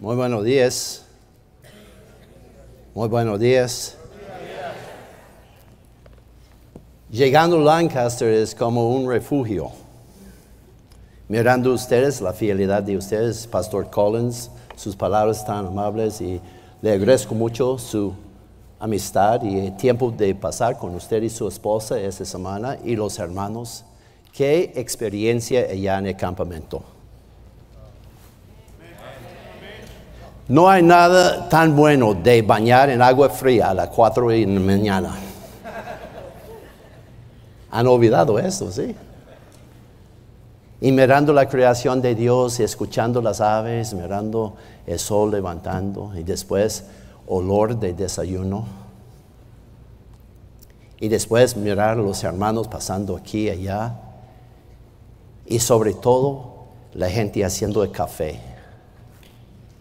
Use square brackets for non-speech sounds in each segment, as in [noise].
Muy buenos días. Muy buenos días. Llegando a Lancaster es como un refugio. Mirando ustedes, la fidelidad de ustedes, Pastor Collins, sus palabras tan amables y le agradezco mucho su amistad y el tiempo de pasar con usted y su esposa esta semana y los hermanos. Qué experiencia allá en el campamento. No hay nada tan bueno de bañar en agua fría a las 4 de la mañana. Han olvidado eso, ¿sí? Y mirando la creación de Dios, y escuchando las aves, mirando el sol levantando y después olor de desayuno. Y después mirar a los hermanos pasando aquí y allá. Y sobre todo la gente haciendo el café.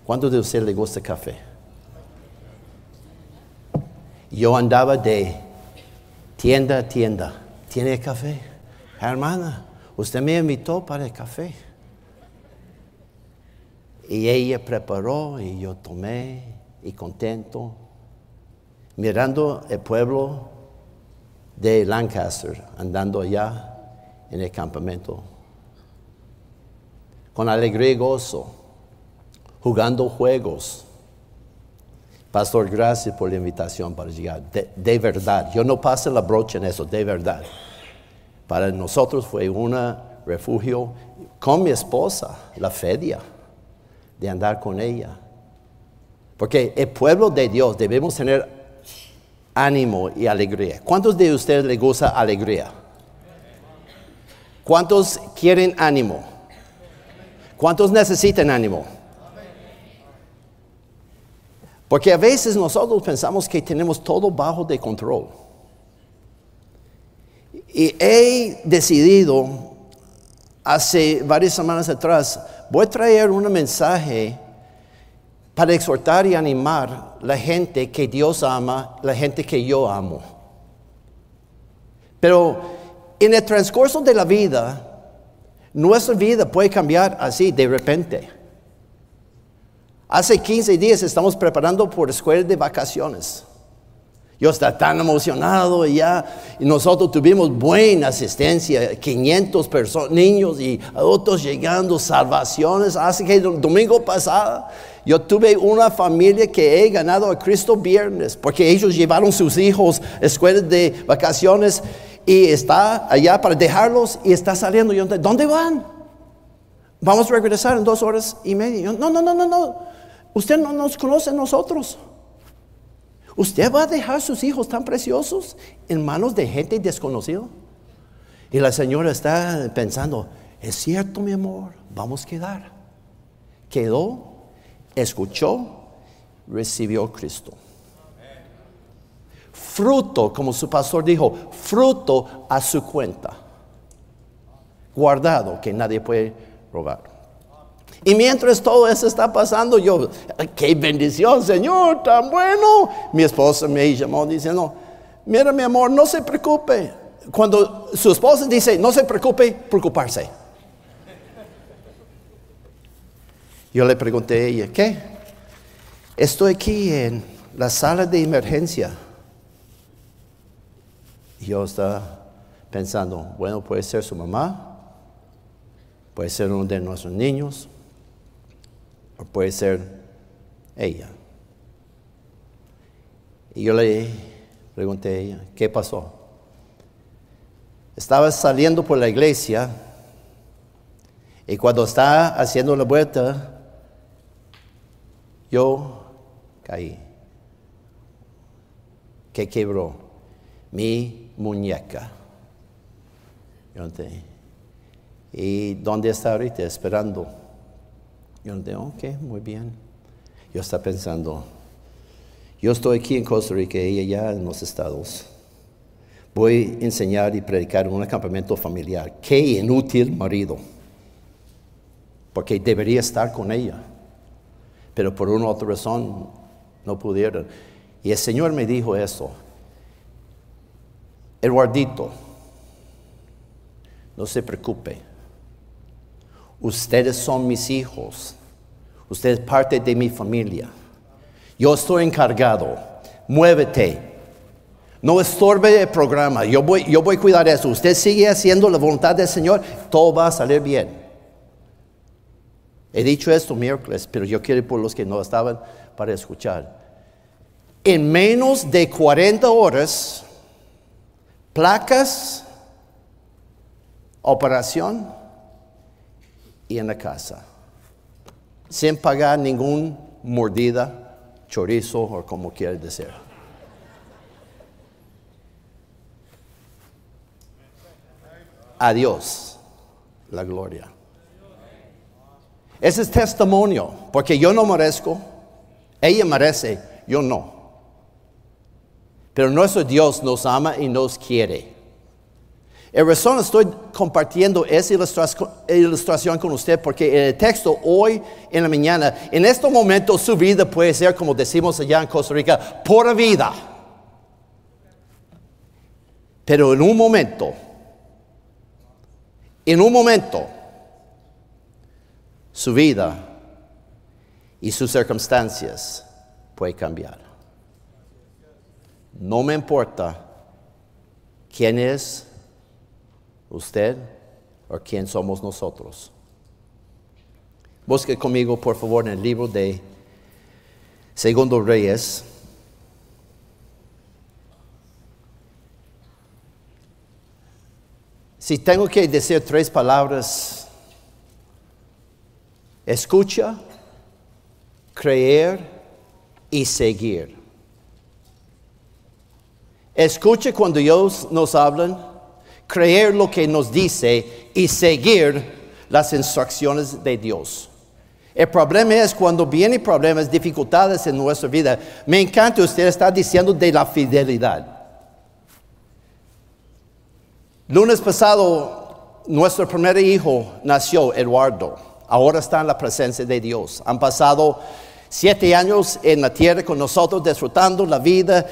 ¿Cuántos de ustedes le gusta café? Yo andaba de tienda a tienda. ¿Tiene café? Hermana, usted me invitó para el café. Y ella preparó y yo tomé y contento, mirando el pueblo de Lancaster, andando allá en el campamento, con alegría y gozo jugando juegos. Pastor, gracias por la invitación para llegar. De, verdad, yo no paso la brocha en eso, de verdad. Para nosotros fue un refugio con mi esposa, la fedia, de andar con ella. Porque el pueblo de Dios debemos tener ánimo y alegría. ¿Cuántos de ustedes les gusta alegría? ¿Cuántos quieren ánimo? ¿Cuántos necesitan ánimo? Porque a veces nosotros pensamos que tenemos todo bajo de control. Y he decidido hace varias semanas atrás, voy a traer un mensaje para exhortar y animar la gente que Dios ama, la gente que yo amo. Pero en el transcurso de la vida, nuestra vida puede cambiar así de repente. Hace 15 días estamos preparando por escuela de vacaciones. Yo estaba tan emocionado y ya, y nosotros tuvimos buena asistencia, 500 niños y adultos llegando, salvaciones. Hace que el domingo pasado yo tuve una familia que he ganado a Cristo viernes, porque ellos llevaron sus hijos a escuelas de vacaciones y está allá para dejarlos y está saliendo. ¿Dónde van? Vamos a regresar en dos horas y media. no, no, no, no, no. Usted no nos conoce a nosotros. ¿Usted va a dejar sus hijos tan preciosos en manos de gente desconocida? Y la señora está pensando, es cierto mi amor, vamos a quedar. Quedó, escuchó, recibió a Cristo. Fruto, como su pastor dijo, fruto a su cuenta. Guardado que nadie puede robar. Y mientras todo eso está pasando, yo, qué bendición, Señor, tan bueno. Mi esposa me llamó diciendo, mira mi amor, no se preocupe. Cuando su esposa dice, no se preocupe, preocuparse. Yo le pregunté a ella, ¿qué? Estoy aquí en la sala de emergencia. yo estaba pensando, bueno, puede ser su mamá, puede ser uno de nuestros niños, o puede ser ella. Y yo le pregunté a ella, ¿qué pasó? Estaba saliendo por la iglesia y cuando estaba haciendo la vuelta, yo caí. ¿Qué quebró? Mi muñeca. ¿Y dónde está ahorita? Esperando yo le ok, muy bien. Yo estaba pensando, yo estoy aquí en Costa Rica y ella en los estados. Voy a enseñar y predicar en un campamento familiar. Qué inútil marido. Porque debería estar con ella. Pero por una u otra razón no pudieron. Y el Señor me dijo eso. Eduardito, no se preocupe. Ustedes son mis hijos. Usted es parte de mi familia. Yo estoy encargado. Muévete. No estorbe el programa. Yo voy, yo voy a cuidar eso. Usted sigue haciendo la voluntad del Señor. Todo va a salir bien. He dicho esto miércoles, pero yo quiero por los que no estaban para escuchar. En menos de 40 horas, placas, operación y en la casa. Sin pagar ningún mordida, chorizo o como quiera decir. Adiós, la gloria. Ese es testimonio, porque yo no merezco, ella merece, yo no. Pero nuestro Dios nos ama y nos quiere. En razón estoy compartiendo esa ilustración con usted porque en el texto hoy en la mañana, en este momento su vida puede ser, como decimos allá en Costa Rica, por vida. Pero en un momento, en un momento, su vida y sus circunstancias pueden cambiar. No me importa quién es usted o quién somos nosotros. Busque conmigo, por favor, en el libro de Segundo Reyes. Si tengo que decir tres palabras, escucha, creer y seguir. Escuche cuando Dios nos habla creer lo que nos dice y seguir las instrucciones de Dios. El problema es cuando vienen problemas, dificultades en nuestra vida. Me encanta usted está diciendo de la fidelidad. Lunes pasado, nuestro primer hijo nació, Eduardo. Ahora está en la presencia de Dios. Han pasado siete años en la tierra con nosotros, disfrutando la vida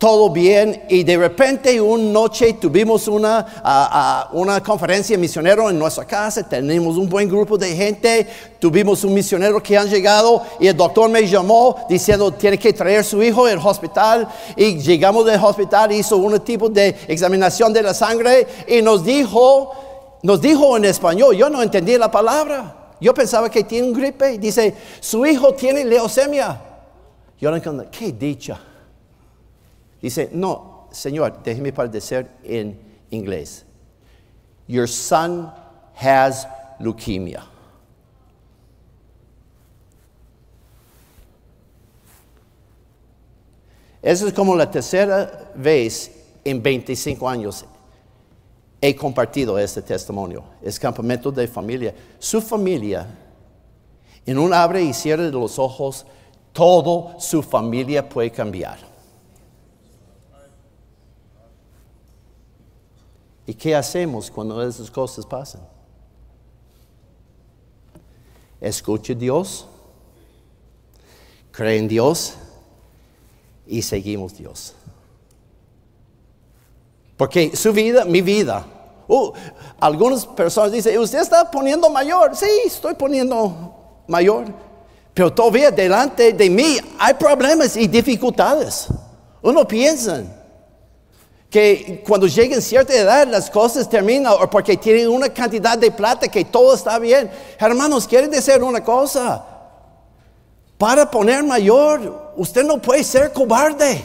todo bien y de repente una noche tuvimos una, una conferencia misionero en nuestra casa, tenemos un buen grupo de gente, tuvimos un misionero que han llegado y el doctor me llamó diciendo tiene que traer su hijo al hospital y llegamos del hospital, hizo un tipo de examinación de la sangre y nos dijo, nos dijo en español, yo no entendí la palabra, yo pensaba que tiene un gripe, dice, su hijo tiene leucemia. Yo no entendí, qué dicha. Dice, no, Señor, déjeme decir en inglés. Your son has leukemia. Esa es como la tercera vez en 25 años he compartido este testimonio. Es campamento de familia. Su familia, en un abre y cierre de los ojos, todo su familia puede cambiar. ¿Y qué hacemos cuando esas cosas pasan? Escuche Dios, cree en Dios y seguimos Dios. Porque su vida, mi vida. Uh, algunas personas dicen, ¿usted está poniendo mayor? Sí, estoy poniendo mayor. Pero todavía delante de mí hay problemas y dificultades. Uno piensa, que cuando lleguen cierta edad las cosas terminan o porque tienen una cantidad de plata que todo está bien. Hermanos, quieren decir una cosa. Para poner mayor, usted no puede ser cobarde.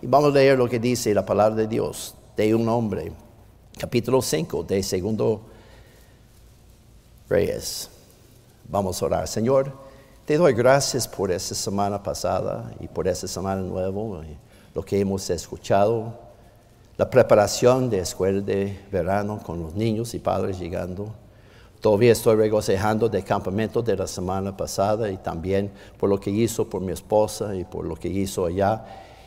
Y vamos a leer lo que dice la palabra de Dios de un hombre. Capítulo 5 de Segundo Reyes. Vamos a orar. Señor. Te doy gracias por esta semana pasada y por esta semana nueva, lo que hemos escuchado, la preparación de escuela de verano con los niños y padres llegando. Todavía estoy regocijando del campamento de la semana pasada y también por lo que hizo por mi esposa y por lo que hizo allá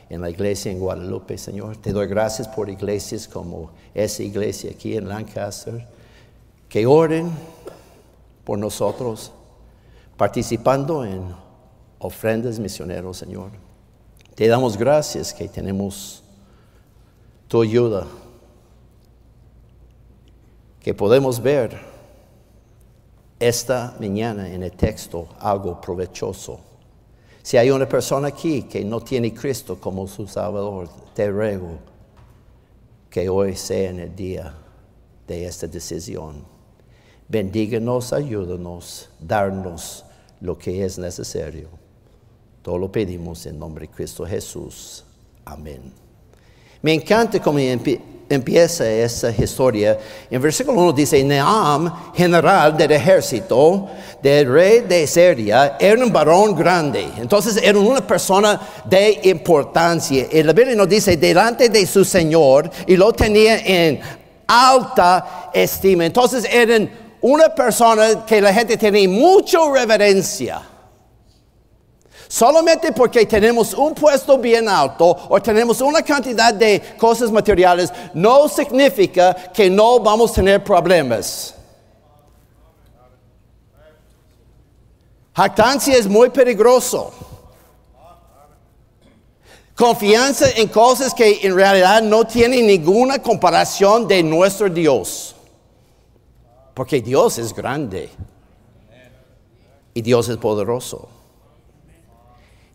en la iglesia en Guadalupe, Señor. Te doy gracias por iglesias como esa iglesia aquí en Lancaster, que oren por nosotros participando en ofrendas misioneros, Señor. Te damos gracias que tenemos tu ayuda, que podemos ver esta mañana en el texto algo provechoso. Si hay una persona aquí que no tiene Cristo como su Salvador, te ruego que hoy sea en el día de esta decisión. Bendíganos, ayúdanos, darnos lo que es necesario. Todo lo pedimos en nombre de Cristo Jesús. Amén. Me encanta cómo empieza esa historia. En versículo 1 dice, Neam, general del ejército del rey de Siria, era un varón grande. Entonces era una persona de importancia. Y la Biblia nos dice, delante de su Señor, y lo tenía en alta estima. Entonces eran una persona que la gente tenía mucha reverencia. Solamente porque tenemos un puesto bien alto o tenemos una cantidad de cosas materiales, no significa que no vamos a tener problemas. Jactancia es muy peligroso. Confianza en cosas que en realidad no tienen ninguna comparación de nuestro Dios. Porque Dios es grande. Y Dios es poderoso.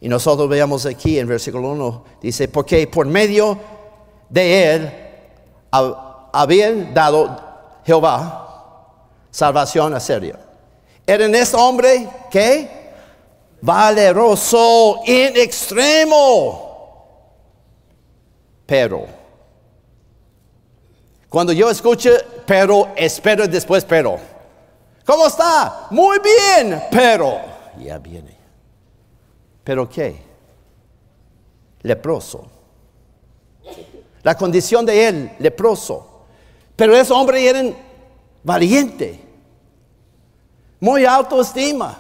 Y nosotros veamos aquí en versículo 1, dice, porque por medio de él había dado Jehová salvación a Siria. Era en este hombre que valeroso en extremo. Pero, cuando yo escucho pero, espero después pero. ¿Cómo está? Muy bien, pero ya viene. ¿Pero qué? Leproso. La condición de él, leproso. Pero ese hombre era valiente, muy autoestima,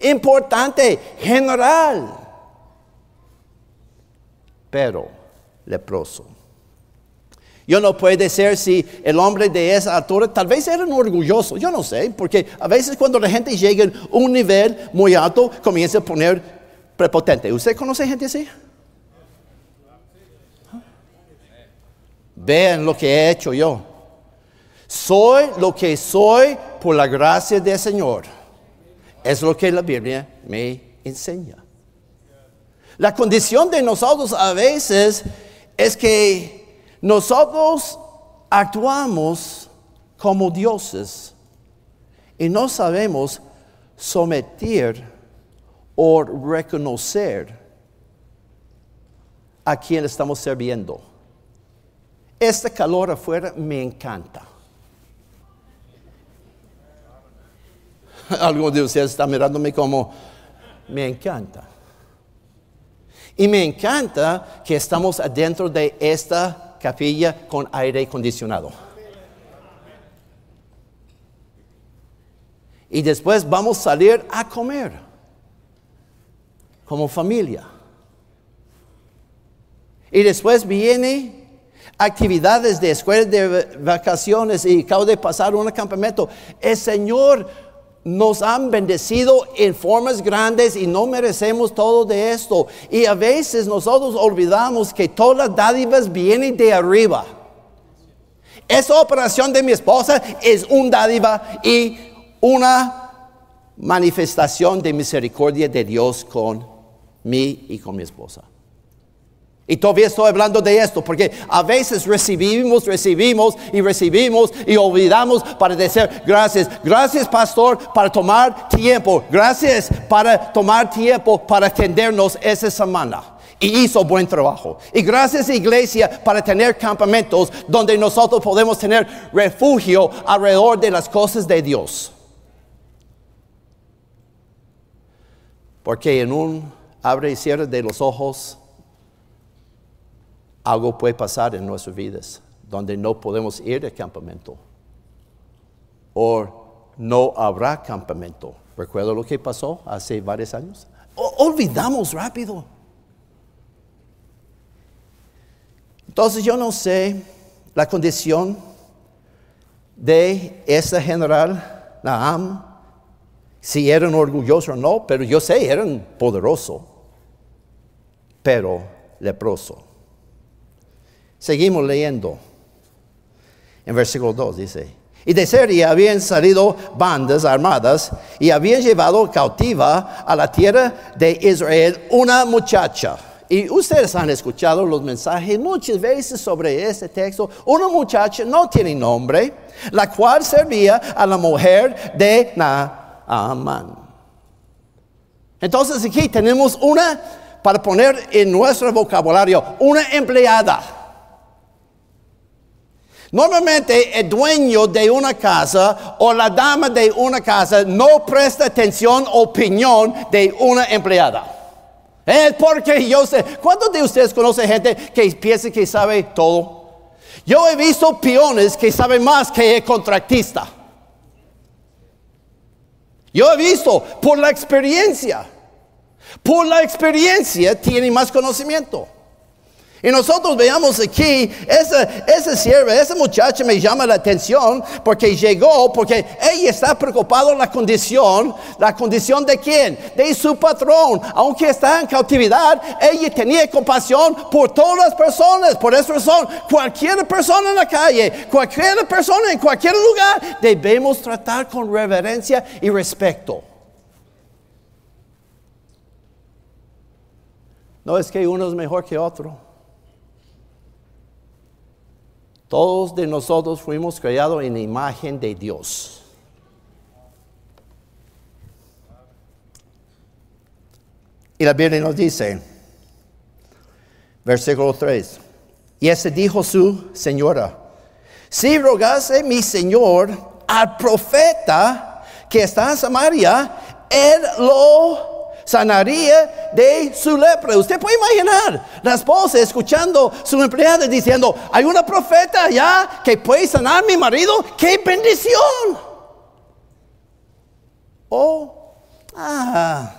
importante, general. Pero leproso. Yo no puedo decir si el hombre de esa altura tal vez era un orgulloso, yo no sé, porque a veces cuando la gente llega a un nivel muy alto comienza a poner prepotente. ¿Usted conoce gente así? Vean lo que he hecho yo. Soy lo que soy por la gracia del Señor. Es lo que la Biblia me enseña. La condición de nosotros a veces es que nosotros actuamos como dioses y no sabemos someter o reconocer a quien estamos sirviendo. Este calor afuera me encanta. [laughs] Algunos de ustedes están mirándome como, me encanta. Y me encanta que estamos adentro de esta capilla con aire acondicionado. Y después vamos a salir a comer como familia. Y después viene actividades de escuela de vacaciones y acabo de pasar un campamento. El Señor nos han bendecido en formas grandes y no merecemos todo de esto. Y a veces nosotros olvidamos que todas las dádivas vienen de arriba. Esa operación de mi esposa es un dádiva y una manifestación de misericordia de Dios con mí y con mi esposa. Y todavía estoy hablando de esto porque a veces recibimos, recibimos y recibimos y olvidamos para decir gracias. Gracias pastor para tomar tiempo. Gracias para tomar tiempo para atendernos esa semana. Y hizo buen trabajo. Y gracias iglesia para tener campamentos donde nosotros podemos tener refugio alrededor de las cosas de Dios. Porque en un abre y cierre de los ojos, algo puede pasar en nuestras vidas donde no podemos ir al campamento. O no habrá campamento. ¿Recuerda lo que pasó hace varios años? olvidamos rápido. Entonces yo no sé la condición de ese general Naam, si eran orgullosos o no, pero yo sé, eran poderosos pero leproso. Seguimos leyendo. En versículo 2 dice, Y de Siria habían salido bandas armadas y habían llevado cautiva a la tierra de Israel una muchacha. Y ustedes han escuchado los mensajes muchas veces sobre este texto. Una muchacha no tiene nombre, la cual servía a la mujer de Naaman. Entonces aquí tenemos una, para poner en nuestro vocabulario, una empleada. Normalmente el dueño de una casa o la dama de una casa no presta atención opinión de una empleada. Es porque yo sé, ¿cuántos de ustedes conocen gente que piensa que sabe todo? Yo he visto peones que saben más que el contratista. Yo he visto por la experiencia. Por la experiencia tiene más conocimiento. Y nosotros veamos aquí, esa, esa sierva, esa muchacha me llama la atención porque llegó, porque ella está preocupada en la condición, la condición de quién? De su patrón. Aunque está en cautividad, ella tenía compasión por todas las personas. Por esa razón, cualquier persona en la calle, cualquier persona en cualquier lugar, debemos tratar con reverencia y respeto. No es que uno es mejor que otro. Todos de nosotros fuimos creados en la imagen de Dios. Y la Biblia nos dice, versículo 3, y ese dijo su señora, si rogase mi señor al profeta que está en Samaria, él lo sanaría de su lepra. Usted puede imaginar la esposa escuchando su empleada diciendo, hay una profeta ya que puede sanar a mi marido, qué bendición. Oh, ah,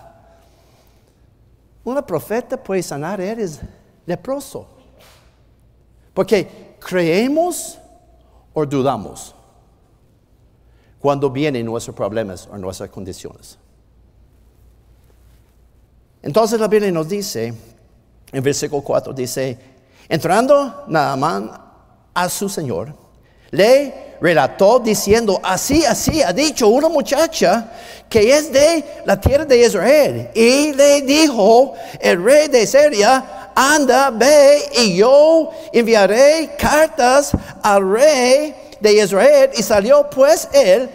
una profeta puede sanar, eres leproso. Porque creemos o dudamos cuando vienen nuestros problemas o nuestras condiciones. Entonces la Biblia nos dice, en versículo 4 dice, entrando Naamán a su señor, le relató diciendo, así, así ha dicho una muchacha que es de la tierra de Israel. Y le dijo el rey de Siria, anda, ve y yo enviaré cartas al rey de Israel. Y salió pues él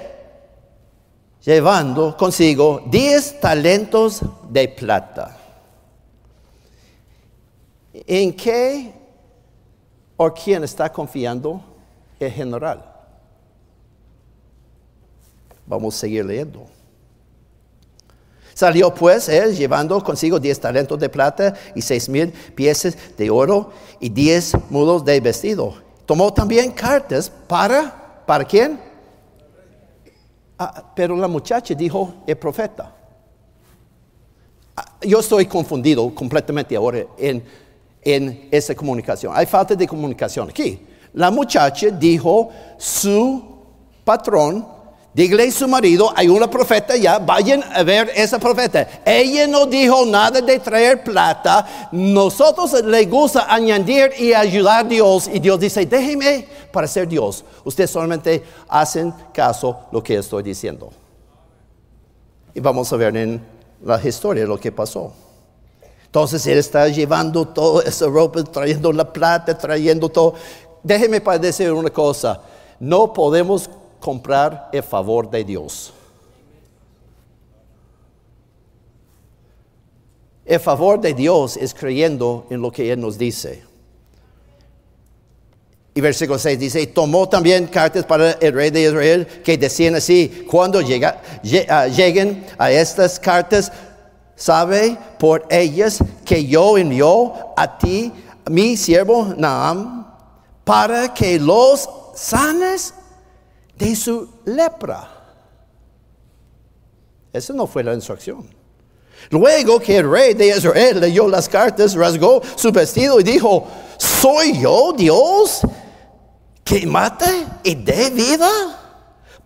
llevando consigo diez talentos de plata. ¿En qué o quién está confiando el general? Vamos a seguir leyendo. Salió pues él llevando consigo diez talentos de plata y seis mil piezas de oro y diez mudos de vestido. Tomó también cartas para, ¿para quién? Ah, pero la muchacha dijo, el profeta. Ah, yo estoy confundido completamente ahora en, en esa comunicación. Hay falta de comunicación aquí. La muchacha dijo, su patrón Dígale a su marido, hay una profeta ya, vayan a ver esa profeta. Ella no dijo nada de traer plata. Nosotros le gusta añadir y ayudar a Dios. Y Dios dice, déjeme para ser Dios. Ustedes solamente hacen caso lo que estoy diciendo. Y vamos a ver en la historia lo que pasó. Entonces él está llevando toda esa ropa, trayendo la plata, trayendo todo. Déjeme para decir una cosa. No podemos comprar el favor de Dios. El favor de Dios es creyendo en lo que Él nos dice. Y versículo 6 dice, tomó también cartas para el rey de Israel que decían así, cuando llega, ah, lleguen a estas cartas, sabe por ellas que yo envío a ti, mi siervo Naam, para que los sanes de su lepra. Esa no fue la instrucción. Luego que el rey de Israel leyó las cartas, rasgó su vestido y dijo, ¿soy yo Dios que mate y dé vida?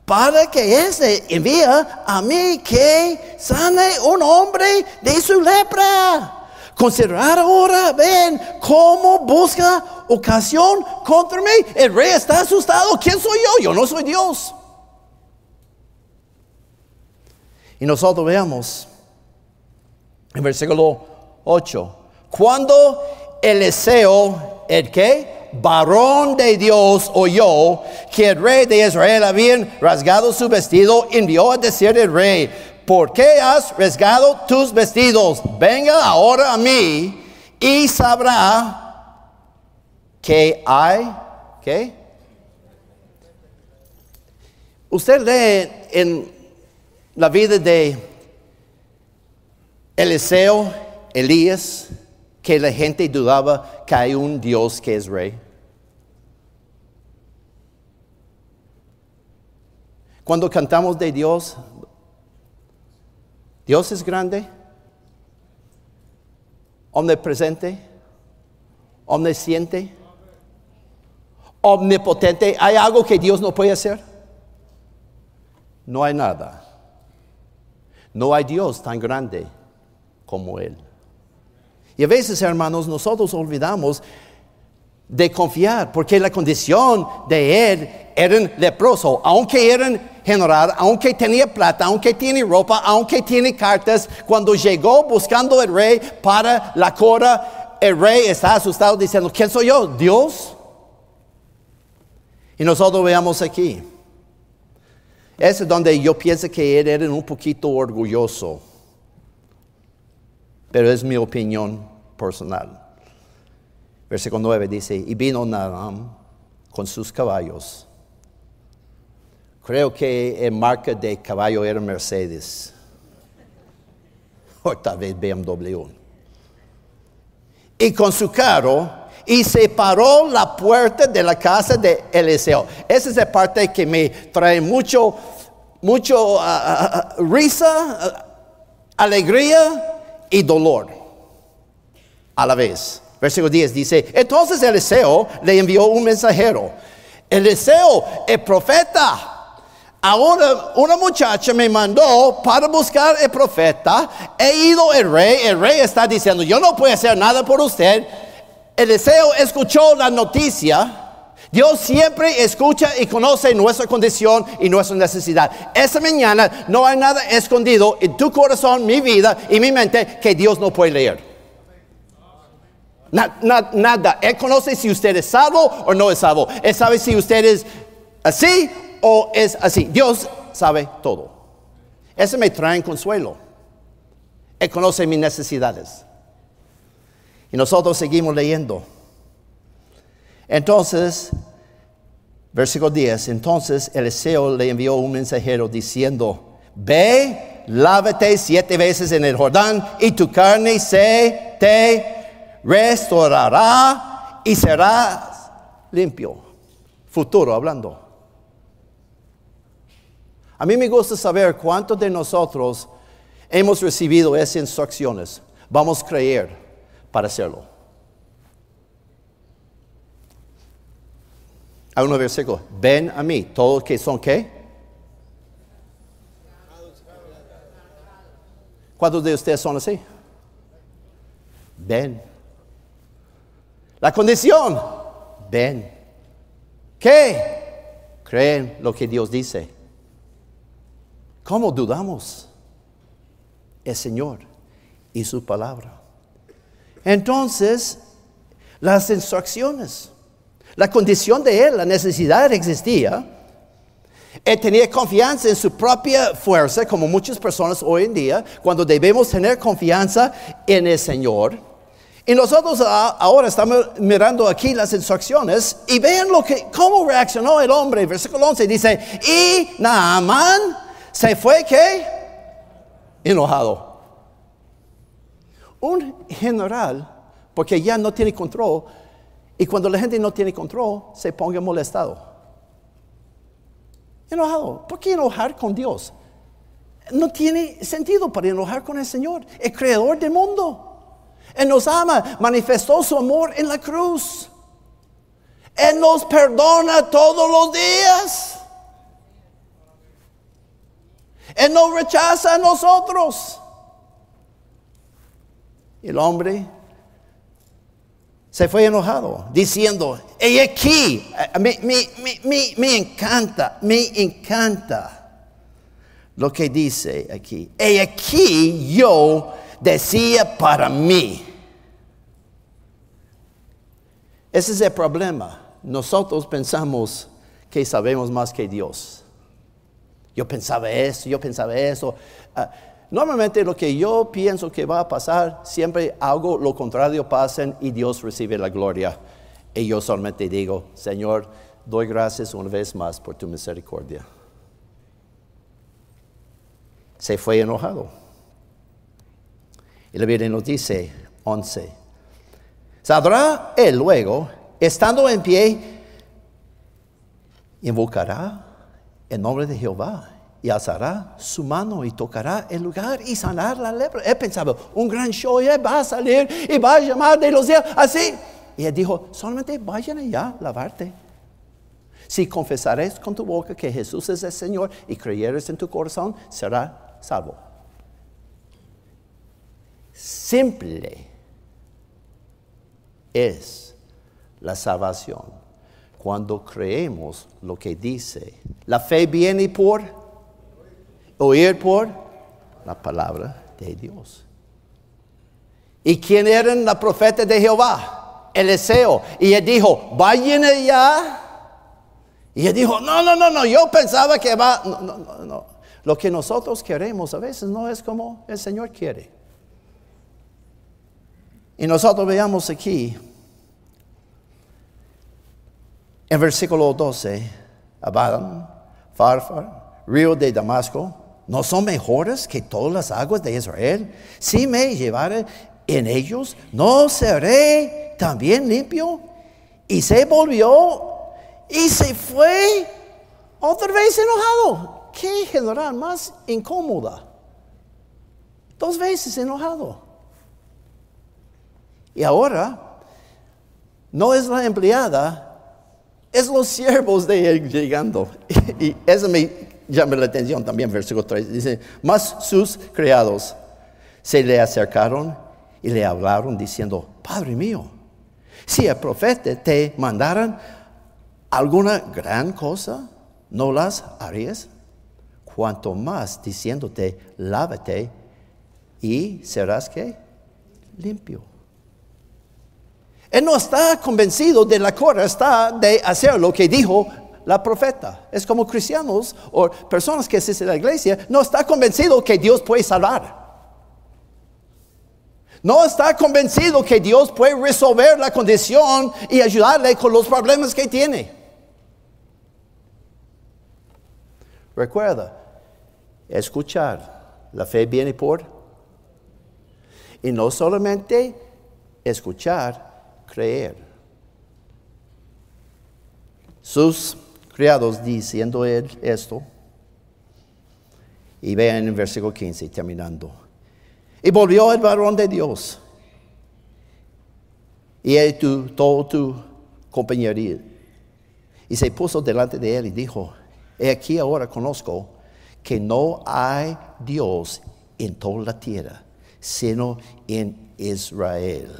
Para que ese envía a mí que sane un hombre de su lepra. Considerar ahora, ven, cómo busca ocasión contra mí. El rey está asustado. ¿Quién soy yo? Yo no soy Dios. Y nosotros veamos en versículo 8. Cuando Eliseo, el que varón de Dios, oyó que el rey de Israel había rasgado su vestido, envió a decir al rey, ¿por qué has rasgado tus vestidos? Venga ahora a mí y sabrá que hay, ¿qué? Usted lee en la vida de Eliseo, Elías, que la gente dudaba que hay un Dios que es rey. Cuando cantamos de Dios, Dios es grande, omnipresente, omnisciente, omnipotente. ¿Hay algo que Dios no puede hacer? No hay nada. No hay Dios tan grande como Él. Y a veces, hermanos, nosotros olvidamos de confiar, porque la condición de él era leproso, aunque eran general, aunque tenía plata, aunque tiene ropa, aunque tiene cartas, cuando llegó buscando el rey para la cora, el rey está asustado diciendo, ¿quién soy yo? Dios. Y nosotros veamos aquí. Es donde yo pienso que él era un poquito orgulloso, pero es mi opinión personal. Versículo 9 dice, y vino Naram con sus caballos. Creo que el marca de caballo era Mercedes, [laughs] o tal vez BMW. Y con su carro, y se paró la puerta de la casa de Eliseo. Esa es la parte que me trae mucho, mucho ah, ah, ah, risa, alegría y dolor a la vez. Versículo 10 dice, entonces Eliseo le envió un mensajero. Eliseo, el profeta, Ahora una muchacha me mandó para buscar el profeta. He ido el rey. El rey está diciendo, yo no puedo hacer nada por usted. Eliseo escuchó la noticia. Dios siempre escucha y conoce nuestra condición y nuestra necesidad. Esa mañana no hay nada escondido en tu corazón, mi vida y mi mente que Dios no puede leer nada. Él conoce si usted es salvo o no es salvo. Él sabe si usted es así o es así. Dios sabe todo. Eso me trae consuelo. Él conoce mis necesidades. Y nosotros seguimos leyendo. Entonces, versículo 10, entonces Eliseo le envió un mensajero diciendo, ve, lávate siete veces en el Jordán y tu carne se te restaurará y serás limpio. Futuro hablando. A mí me gusta saber cuántos de nosotros hemos recibido esas instrucciones. Vamos a creer para hacerlo. Hay un versículo. Ven a mí, todos que son qué? ¿Cuántos de ustedes son así? Ven. La condición, ven. ¿Qué? Creen lo que Dios dice. ¿Cómo dudamos? El Señor y su palabra. Entonces, las instrucciones, la condición de él, la necesidad existía. Él tenía confianza en su propia fuerza, como muchas personas hoy en día, cuando debemos tener confianza en el Señor. Y nosotros ahora estamos mirando aquí las instrucciones y vean lo que, cómo reaccionó el hombre. Versículo 11 dice, y Naaman se fue ¿qué? Enojado. Un general, porque ya no tiene control, y cuando la gente no tiene control, se ponga molestado. Enojado. ¿Por qué enojar con Dios? No tiene sentido para enojar con el Señor, el creador del mundo. Él nos ama, manifestó su amor en la cruz. Él nos perdona todos los días. Él nos rechaza a nosotros. El hombre se fue enojado, diciendo, y aquí, me, me, me, me encanta, me encanta lo que dice aquí. Y aquí yo decía para mí. Ese es el problema. Nosotros pensamos que sabemos más que Dios. Yo pensaba eso, yo pensaba eso. Ah, normalmente lo que yo pienso que va a pasar, siempre algo lo contrario pasa y Dios recibe la gloria. Y yo solamente digo, Señor, doy gracias una vez más por tu misericordia. Se fue enojado. Y la Biblia nos dice, 11, saldrá él luego, estando en pie, invocará el nombre de Jehová y alzará su mano y tocará el lugar y sanar la lepra. Él pensaba, un gran show, él va a salir y va a llamar de los cielos, así. Y él dijo, solamente vayan allá a lavarte. Si confesares con tu boca que Jesús es el Señor y creyeres en tu corazón, será salvo. Simple es la salvación cuando creemos lo que dice. La fe viene por oír por la palabra de Dios. ¿Y quién eran los profetas de Jehová? Eliseo. Y él dijo, vayan allá. Y él dijo, no, no, no, no, yo pensaba que va, no, no, no, no. Lo que nosotros queremos a veces no es como el Señor quiere. Y nosotros veamos aquí, en versículo 12, Abadam, Farfar, río de Damasco, ¿no son mejores que todas las aguas de Israel? Si me llevare en ellos, ¿no seré también limpio, y se volvió y se fue otra vez enojado. ¿Qué general más incómoda? Dos veces enojado. Y ahora no es la empleada, es los siervos de él llegando. [laughs] Y eso me llama la atención también, versículo 3. Dice, más sus criados se le acercaron y le hablaron diciendo, Padre mío, si el profeta te mandaran alguna gran cosa, ¿no las harías? Cuanto más diciéndote, lávate y serás que limpio. Él no está convencido de la cora, está de hacer lo que dijo la profeta. Es como cristianos o personas que asisten a la iglesia, no está convencido que Dios puede salvar. No está convencido que Dios puede resolver la condición y ayudarle con los problemas que tiene. Recuerda, escuchar. La fe viene por... Y no solamente escuchar, creer. Sus criados diciendo él esto. Y vean en el versículo 15, terminando. Y volvió el varón de Dios. Y él tu, todo tu compañería. Y se puso delante de él y dijo, he aquí ahora conozco que no hay Dios en toda la tierra, sino en Israel.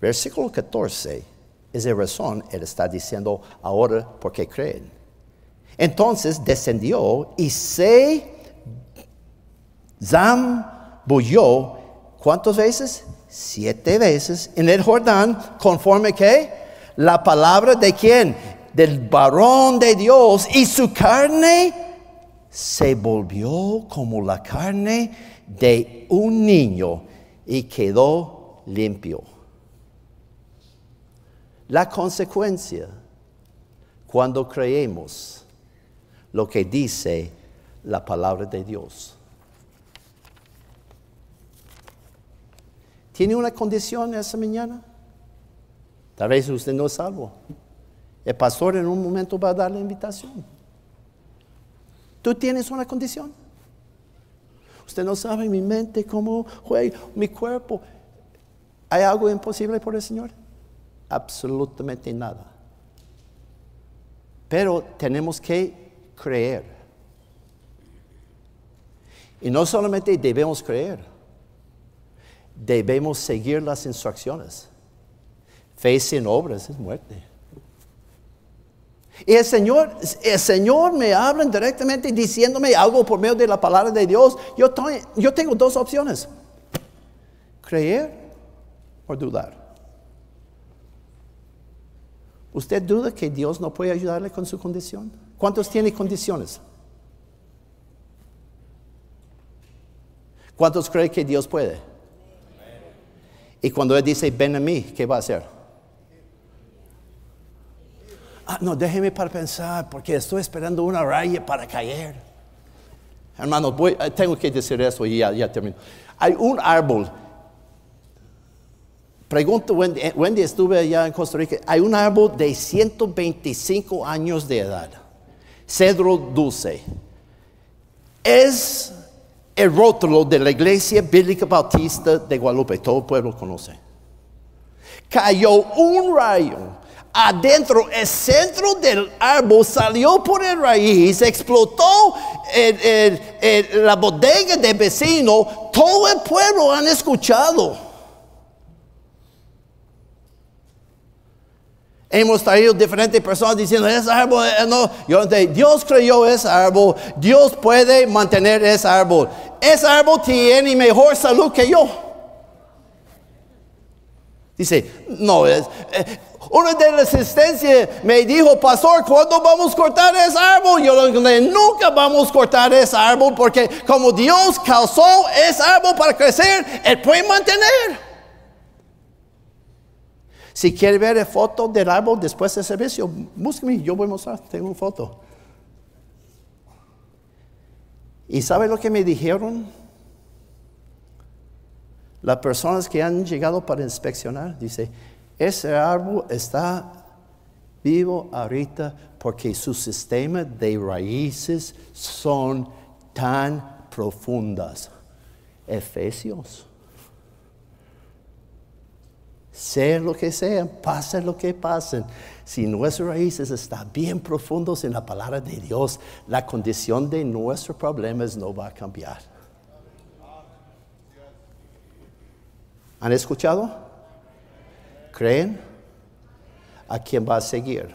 Versículo 14 es la razón, él está diciendo ahora porque creen. Entonces descendió y se zam bulló, ¿cuántas veces? Siete veces en el Jordán, conforme que la palabra de quién? Del varón de Dios y su carne se volvió como la carne de un niño y quedó limpio. La consecuencia cuando creemos lo que dice la palabra de Dios. ¿Tiene una condición esa mañana? Tal vez usted no es salvo. El pastor en un momento va a dar la invitación. ¿Tú tienes una condición? Usted no sabe mi mente, cómo juega, mi cuerpo. ¿Hay algo imposible por el Señor? Absolutamente nada. Pero tenemos que creer. Y no solamente debemos creer, debemos seguir las instrucciones. Fe sin obras es muerte. Y el Señor, el Señor me habla directamente diciéndome algo por medio de la palabra de Dios. Yo, yo tengo dos opciones. Creer o dudar. ¿Usted duda que Dios no puede ayudarle con su condición? ¿Cuántos tiene condiciones? ¿Cuántos creen que Dios puede? Y cuando Él dice, ven a mí, ¿qué va a hacer? Ah, no, déjeme para pensar, porque estoy esperando una raya para caer. Hermanos, eh, tengo que decir eso y ya, ya termino. Hay un árbol. Pregunto, Wendy, eh, Wendy, estuve allá en Costa Rica. Hay un árbol de 125 años de edad. Cedro dulce. Es el rótulo de la Iglesia Bíblica Bautista de Guadalupe, todo el pueblo conoce. Cayó un rayo adentro, el centro del árbol salió por el raíz, explotó la bodega del vecino, todo el pueblo han escuchado. Hemos traído diferentes personas diciendo, ese árbol, eh, no, yo, Dios creyó ese árbol, Dios puede mantener ese árbol. Ese árbol tiene mejor salud que yo. Dice, no, es, eh, uno de la asistencia me dijo, pastor, ¿cuándo vamos a cortar ese árbol? Yo le dije, nunca vamos a cortar ese árbol porque como Dios causó ese árbol para crecer, Él puede mantener. Si quiere ver foto del árbol después del servicio, búsqueme, yo voy a mostrar, tengo una foto. ¿Y sabe lo que me dijeron? Las personas que han llegado para inspeccionar, dice, ese árbol está vivo ahorita porque su sistema de raíces son tan profundas. Efesios sea lo que sea, pase lo que pase, si nuestras raíces están bien profundos en la palabra de Dios, la condición de nuestros problemas no va a cambiar. ¿Han escuchado? ¿Creen? ¿A quién va a seguir?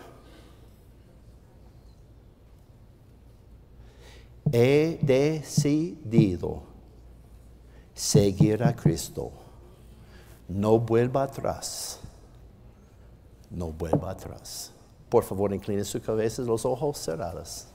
He decidido seguir a Cristo no vuelva atrás. No vuelva atrás. Por favor, incline su cabeza, los ojos cerrados.